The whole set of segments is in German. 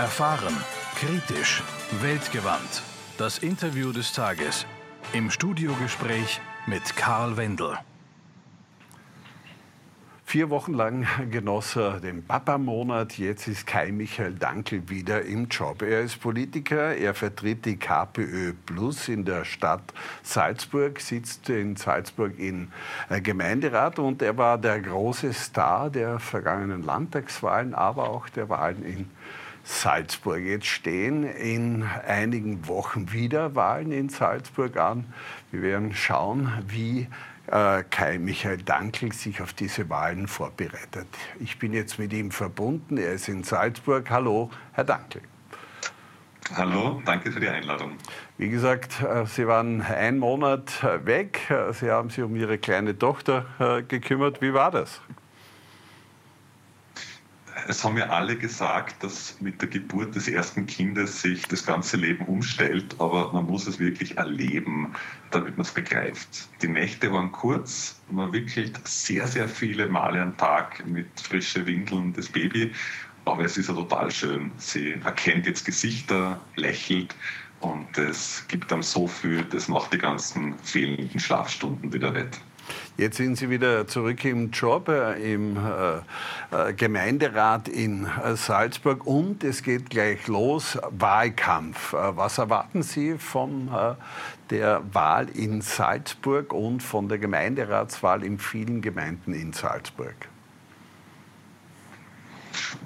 Erfahren, kritisch, weltgewandt. Das Interview des Tages. Im Studiogespräch mit Karl Wendel. Vier Wochen lang genoss er den Papa-Monat. Jetzt ist Kai Michael Dankel wieder im Job. Er ist Politiker, er vertritt die KPÖ Plus in der Stadt Salzburg, sitzt in Salzburg im äh, Gemeinderat und er war der große Star der vergangenen Landtagswahlen, aber auch der Wahlen in Salzburg. Jetzt stehen in einigen Wochen wieder Wahlen in Salzburg an. Wir werden schauen, wie äh, Kai Michael Dankel sich auf diese Wahlen vorbereitet. Ich bin jetzt mit ihm verbunden. Er ist in Salzburg. Hallo, Herr Dankel. Hallo, danke für die Einladung. Wie gesagt, äh, Sie waren einen Monat weg. Sie haben sich um Ihre kleine Tochter äh, gekümmert. Wie war das? Es haben ja alle gesagt, dass mit der Geburt des ersten Kindes sich das ganze Leben umstellt, aber man muss es wirklich erleben, damit man es begreift. Die Nächte waren kurz, man wickelt sehr, sehr viele Male am Tag mit frischen Windeln das Baby, aber es ist ja total schön. Sie erkennt jetzt Gesichter, lächelt und es gibt einem so viel, das macht die ganzen fehlenden Schlafstunden wieder wett. Jetzt sind Sie wieder zurück im Job, äh, im äh, äh, Gemeinderat in äh, Salzburg und es geht gleich los, Wahlkampf. Äh, was erwarten Sie von äh, der Wahl in Salzburg und von der Gemeinderatswahl in vielen Gemeinden in Salzburg?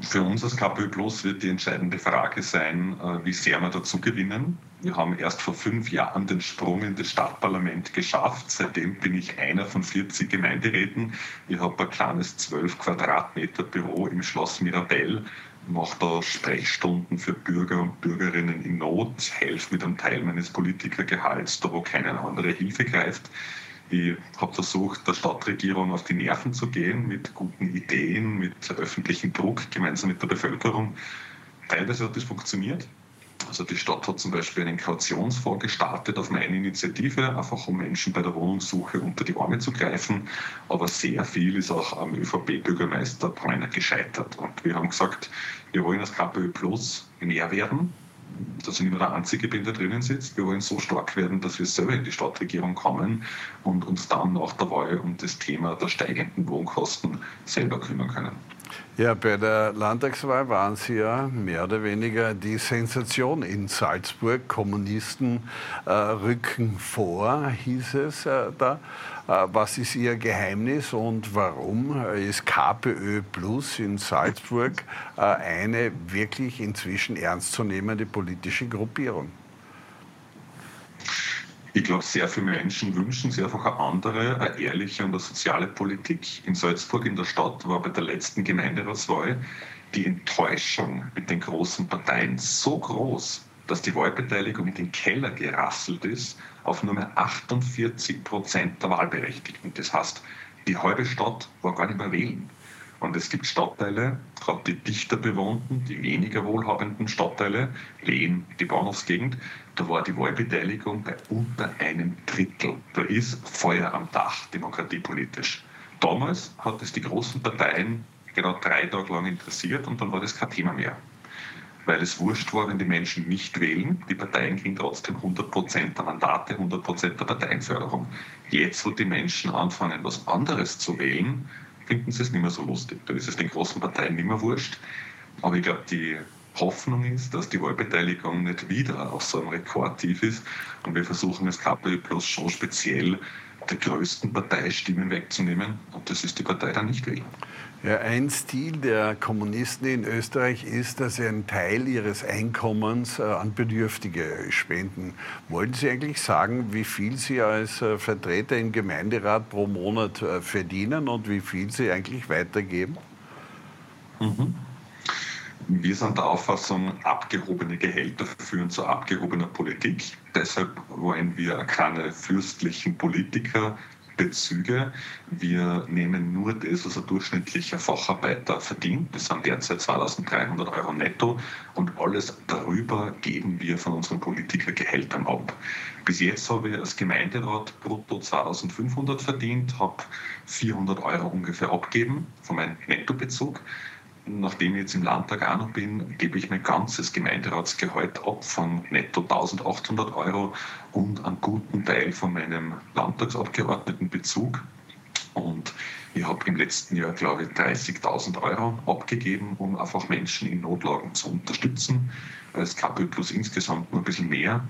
Für uns als KPÖ Plus wird die entscheidende Frage sein, wie sehr wir dazu gewinnen. Wir haben erst vor fünf Jahren den Sprung in das Stadtparlament geschafft. Seitdem bin ich einer von 40 Gemeinderäten. Ich habe ein kleines 12 Quadratmeter Büro im Schloss Mirabell, mache da Sprechstunden für Bürger und Bürgerinnen in Not, helfe mit einem Teil meines Politikergehalts, da wo keine andere Hilfe greift. Ich habe versucht, der Stadtregierung auf die Nerven zu gehen mit guten Ideen, mit öffentlichem Druck gemeinsam mit der Bevölkerung. Teilweise hat das funktioniert, also die Stadt hat zum Beispiel einen Kautionsfonds gestartet auf meine Initiative, einfach um Menschen bei der Wohnungssuche unter die Arme zu greifen. Aber sehr viel ist auch am ÖVP-Bürgermeister Bräuner gescheitert. Und wir haben gesagt, wir wollen als KPÖ Plus mehr werden, dass ich nicht mehr der Einzige bin, der drinnen sitzt. Wir wollen so stark werden, dass wir selber in die Stadtregierung kommen und uns dann nach der Wahl um das Thema der steigenden Wohnkosten selber kümmern können. Ja, bei der Landtagswahl waren Sie ja mehr oder weniger die Sensation in Salzburg. Kommunisten äh, rücken vor, hieß es äh, da. Äh, was ist Ihr Geheimnis und warum ist KPÖ Plus in Salzburg äh, eine wirklich inzwischen ernstzunehmende politische Gruppierung? Ich glaube, sehr viele Menschen wünschen sich einfach eine andere, eine ehrliche und eine soziale Politik. In Salzburg in der Stadt war bei der letzten Gemeinderatswahl die Enttäuschung mit den großen Parteien so groß, dass die Wahlbeteiligung in den Keller gerasselt ist auf nur mehr 48 Prozent der Wahlberechtigten. Das heißt, die halbe Stadt war gar nicht mehr wählen. Und es gibt Stadtteile, gerade die dichter bewohnten, die weniger wohlhabenden Stadtteile, Lehen, die Bahnhofsgegend, da war die Wahlbeteiligung bei unter einem Drittel. Da ist Feuer am Dach, demokratiepolitisch. Damals hat es die großen Parteien genau drei Tage lang interessiert und dann war das kein Thema mehr. Weil es wurscht war, wenn die Menschen nicht wählen. Die Parteien kriegen trotzdem 100% der Mandate, 100% der Parteienförderung. Jetzt, wo die Menschen anfangen, was anderes zu wählen, finden sie es nicht mehr so lustig. Da ist es den großen Parteien nicht mehr wurscht. Aber ich glaube, die Hoffnung ist, dass die Wahlbeteiligung nicht wieder auf so einem Rekordtief ist. Und wir versuchen als KPÖ Plus schon speziell der größten Partei Stimmen wegzunehmen. Und das ist die Partei dann nicht wählen. Ja, ein Stil der Kommunisten in Österreich ist, dass sie einen Teil ihres Einkommens äh, an Bedürftige spenden. Wollen Sie eigentlich sagen, wie viel Sie als äh, Vertreter im Gemeinderat pro Monat äh, verdienen und wie viel Sie eigentlich weitergeben? Mhm. Wir sind der Auffassung, abgehobene Gehälter führen zu abgehobener Politik. Deshalb wollen wir keine fürstlichen Politiker Bezüge. Wir nehmen nur das, was ein durchschnittlicher Facharbeiter verdient. Das sind derzeit 2300 Euro netto und alles darüber geben wir von unseren Politikergehältern ab. Bis jetzt habe ich als Gemeinderat brutto 2500 verdient, habe 400 Euro ungefähr abgeben von meinem Nettobezug. Nachdem ich jetzt im Landtag auch noch bin, gebe ich mein ganzes Gemeinderatsgehalt ab von netto 1800 Euro und einen guten Teil von meinem Landtagsabgeordnetenbezug. Und ich habe im letzten Jahr, glaube ich, 30.000 Euro abgegeben, um einfach Menschen in Notlagen zu unterstützen. Es KPÖ Plus insgesamt nur ein bisschen mehr.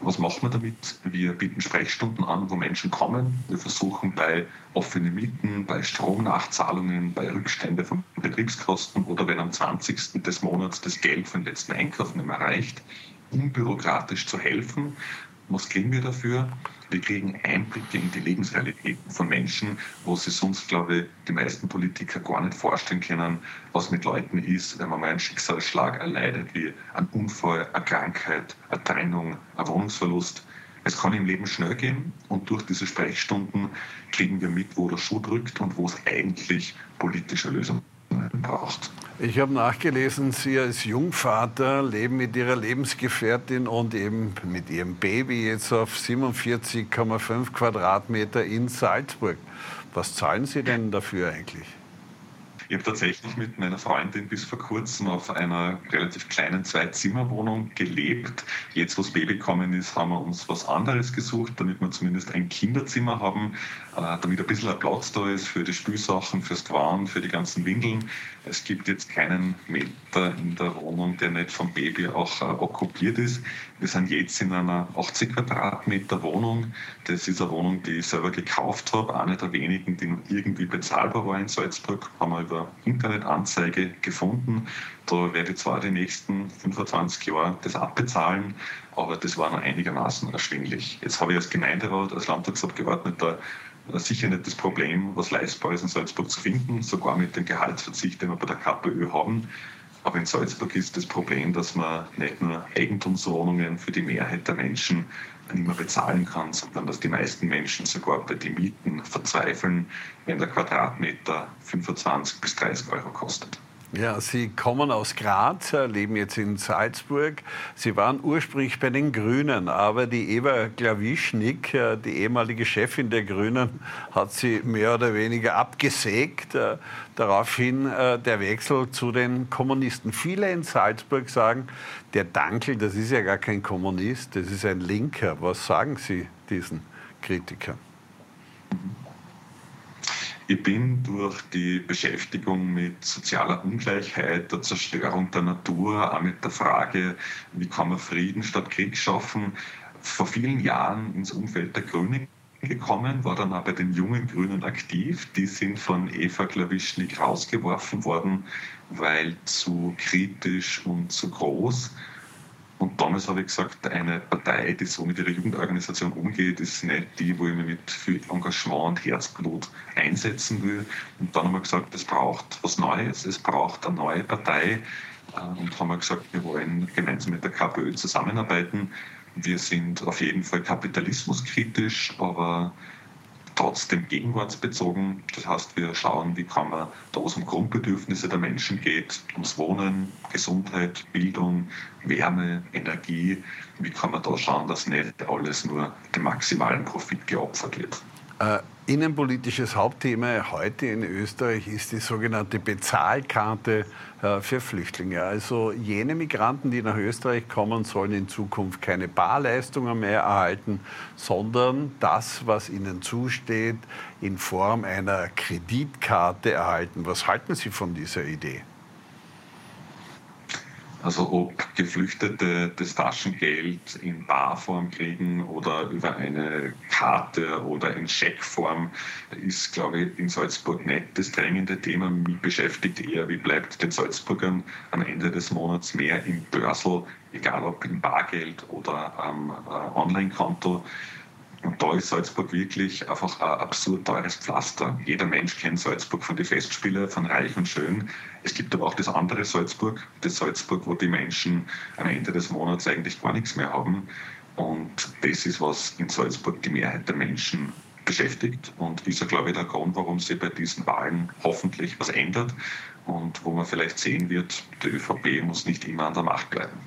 Was machen wir damit? Wir bieten Sprechstunden an, wo Menschen kommen. Wir versuchen bei offenen Mieten, bei Stromnachzahlungen, bei Rückstände von Betriebskosten oder wenn am 20. des Monats das Geld für den letzten Einkauf nicht mehr reicht, unbürokratisch zu helfen. Was kriegen wir dafür? Wir kriegen Einblicke in die Lebensrealitäten von Menschen, wo sie sonst, glaube ich, die meisten Politiker gar nicht vorstellen können, was mit Leuten ist, wenn man mal einen Schicksalsschlag erleidet, wie ein Unfall, eine Krankheit, eine Trennung, ein Wohnungsverlust. Es kann im Leben schnell gehen und durch diese Sprechstunden kriegen wir mit, wo der Schuh drückt und wo es eigentlich politische Lösungen braucht. Ich habe nachgelesen, Sie als Jungvater leben mit Ihrer Lebensgefährtin und eben mit Ihrem Baby jetzt auf 47,5 Quadratmeter in Salzburg. Was zahlen Sie denn dafür eigentlich? Ich habe tatsächlich mit meiner Freundin bis vor kurzem auf einer relativ kleinen Zwei-Zimmer-Wohnung gelebt. Jetzt, wo das Baby gekommen ist, haben wir uns was anderes gesucht, damit wir zumindest ein Kinderzimmer haben, äh, damit ein bisschen Platz da ist für die Spülsachen, fürs Gewand, für die ganzen Windeln. Es gibt jetzt keinen Meter in der Wohnung, der nicht vom Baby auch äh, okkupiert ist. Wir sind jetzt in einer 80 Quadratmeter Wohnung. Das ist eine Wohnung, die ich selber gekauft habe, eine der wenigen, die noch irgendwie bezahlbar war in Salzburg. Haben wir über Internetanzeige gefunden. Da werde ich zwar die nächsten 25 Jahre das abbezahlen, aber das war noch einigermaßen erschwinglich. Jetzt habe ich als Gemeinderat, als Landtagsabgeordneter sicher nicht das Problem, was leistbar ist in Salzburg zu finden, sogar mit dem Gehaltsverzicht, den wir bei der KPÖ haben. Aber in Salzburg ist das Problem, dass man nicht nur Eigentumswohnungen für die Mehrheit der Menschen nicht mehr bezahlen kann, sondern dass die meisten Menschen sogar bei den Mieten verzweifeln, wenn der Quadratmeter 25 bis 30 Euro kostet. Ja, Sie kommen aus Graz, leben jetzt in Salzburg. Sie waren ursprünglich bei den Grünen, aber die Eva Klawischnik, äh, die ehemalige Chefin der Grünen, hat sie mehr oder weniger abgesägt. Äh, daraufhin äh, der Wechsel zu den Kommunisten. Viele in Salzburg sagen, der Dankel, das ist ja gar kein Kommunist, das ist ein Linker. Was sagen Sie diesen Kritikern? Ich bin durch die Beschäftigung mit sozialer Ungleichheit, der Zerstörung der Natur, auch mit der Frage, wie kann man Frieden statt Krieg schaffen, vor vielen Jahren ins Umfeld der Grünen gekommen, war dann auch bei den jungen Grünen aktiv. Die sind von Eva Klawischnik rausgeworfen worden, weil zu kritisch und zu groß. Und damals habe ich gesagt, eine Partei, die so mit ihrer Jugendorganisation umgeht, ist nicht die, wo ich mich mit viel Engagement und Herzblut einsetzen will. Und dann haben wir gesagt, es braucht was Neues, es braucht eine neue Partei. Äh, und haben wir gesagt, wir wollen gemeinsam mit der KPÖ zusammenarbeiten. Wir sind auf jeden Fall kapitalismuskritisch, aber trotzdem gegenwartsbezogen. Das heißt, wir schauen, wie kann man da, wo es um Grundbedürfnisse der Menschen geht, ums Wohnen, Gesundheit, Bildung, Wärme, Energie, wie kann man da schauen, dass nicht alles nur dem maximalen Profit geopfert wird. Äh, innenpolitisches Hauptthema heute in Österreich ist die sogenannte Bezahlkarte äh, für Flüchtlinge. Also jene Migranten, die nach Österreich kommen, sollen in Zukunft keine Barleistungen mehr erhalten, sondern das, was ihnen zusteht, in Form einer Kreditkarte erhalten. Was halten Sie von dieser Idee? Also ob Geflüchtete das Taschengeld in Barform kriegen oder über eine Karte oder in Scheckform, ist, glaube ich, in Salzburg nicht das drängende Thema. Mich beschäftigt eher, wie bleibt den Salzburgern am Ende des Monats mehr im Börsel, egal ob im Bargeld oder am äh, Online-Konto. Und da ist Salzburg wirklich einfach ein absurd teures Pflaster. Jeder Mensch kennt Salzburg von den Festspielen, von Reich und Schön. Es gibt aber auch das andere Salzburg, das Salzburg, wo die Menschen am Ende des Monats eigentlich gar nichts mehr haben. Und das ist, was in Salzburg die Mehrheit der Menschen beschäftigt und ist ja, glaube ich, der Grund, warum sich bei diesen Wahlen hoffentlich was ändert und wo man vielleicht sehen wird, die ÖVP muss nicht immer an der Macht bleiben.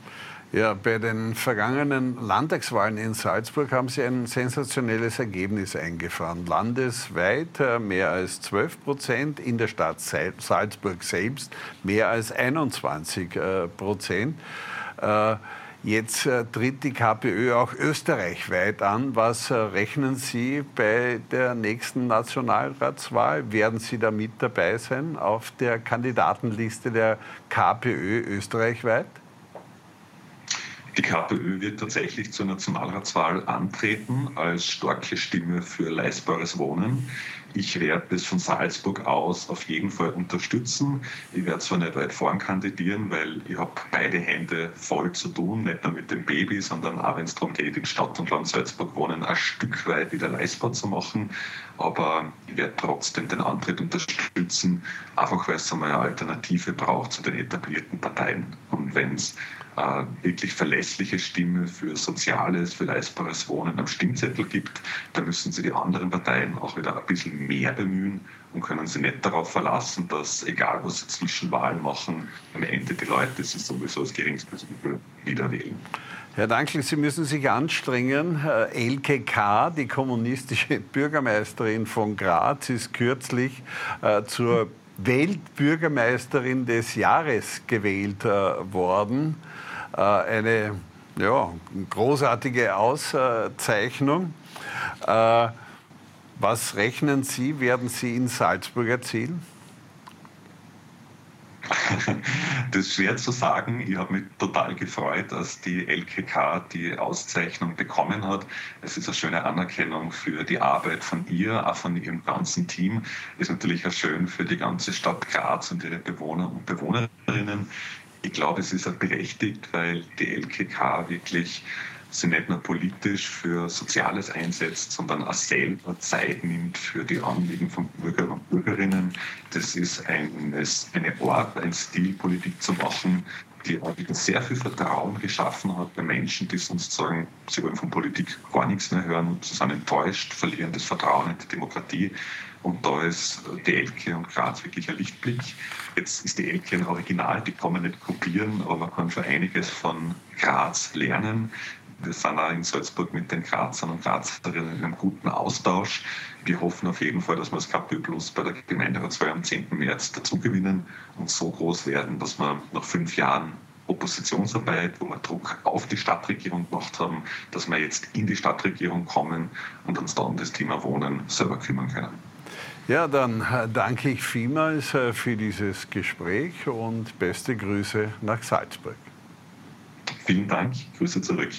Ja, bei den vergangenen Landtagswahlen in Salzburg haben Sie ein sensationelles Ergebnis eingefahren. Landesweit äh, mehr als 12 Prozent, in der Stadt Salzburg selbst mehr als 21 äh, Prozent. Äh, jetzt tritt die KPÖ auch österreichweit an. Was rechnen Sie bei der nächsten Nationalratswahl? Werden Sie da mit dabei sein auf der Kandidatenliste der KPÖ österreichweit? Die KPÖ wird tatsächlich zur Nationalratswahl antreten als starke Stimme für leistbares Wohnen. Ich werde es von Salzburg aus auf jeden Fall unterstützen. Ich werde zwar nicht weit vorn kandidieren, weil ich habe beide Hände voll zu tun, nicht nur mit dem Baby, sondern auch wenn es darum geht, in Stadt und Land Salzburg wohnen, ein Stück weit wieder leistbar zu machen. Aber ich werde trotzdem den Antritt unterstützen, einfach weil es einmal eine Alternative braucht zu den etablierten Parteien. Und wenn es äh, wirklich verlässliche Stimme für soziales, für leistbares Wohnen am Stimmzettel gibt, dann müssen sie die anderen Parteien auch wieder ein bisschen mehr bemühen und können sie nicht darauf verlassen, dass egal was sie zwischen Wahlen machen, am Ende die Leute sie sowieso als geringstes Übel wieder wählen. Herr Dankel, Sie müssen sich anstrengen. Elke K., die kommunistische Bürgermeisterin von Graz, ist kürzlich äh, zur Weltbürgermeisterin des Jahres gewählt äh, worden. Äh, eine ja, großartige Auszeichnung. Äh, was rechnen Sie, werden Sie in Salzburg erzielen? Das ist schwer zu sagen. Ich habe mich total gefreut, dass die LKK die Auszeichnung bekommen hat. Es ist eine schöne Anerkennung für die Arbeit von ihr, auch von ihrem ganzen Team. Ist natürlich auch schön für die ganze Stadt Graz und ihre Bewohner und Bewohnerinnen. Ich glaube, es ist auch berechtigt, weil die LKK wirklich sich nicht nur politisch für Soziales einsetzt, sondern auch selber Zeit nimmt für die Anliegen von Bürgern und Bürgerinnen. Das ist ein, eine Art, ein Stil, Politik zu machen, die auch sehr viel Vertrauen geschaffen hat bei Menschen, die sonst sagen, sie wollen von Politik gar nichts mehr hören, sie sind enttäuscht, verlieren das Vertrauen in die Demokratie. Und da ist die Elke und Graz wirklich ein Lichtblick. Jetzt ist die Elke ein Original, die kann man nicht kopieren, aber man kann schon einiges von Graz lernen. Wir sind auch in Salzburg mit den Grazern und Grazerinnen in einem guten Austausch. Wir hoffen auf jeden Fall, dass wir das KPÖ Plus bei der Gemeinderatswahl am 10. März dazugewinnen und so groß werden, dass wir nach fünf Jahren Oppositionsarbeit, wo wir Druck auf die Stadtregierung gemacht haben, dass wir jetzt in die Stadtregierung kommen und uns dann das Thema Wohnen selber kümmern können. Ja, dann äh, danke ich vielmals äh, für dieses Gespräch und beste Grüße nach Salzburg. Vielen Dank, Grüße zurück.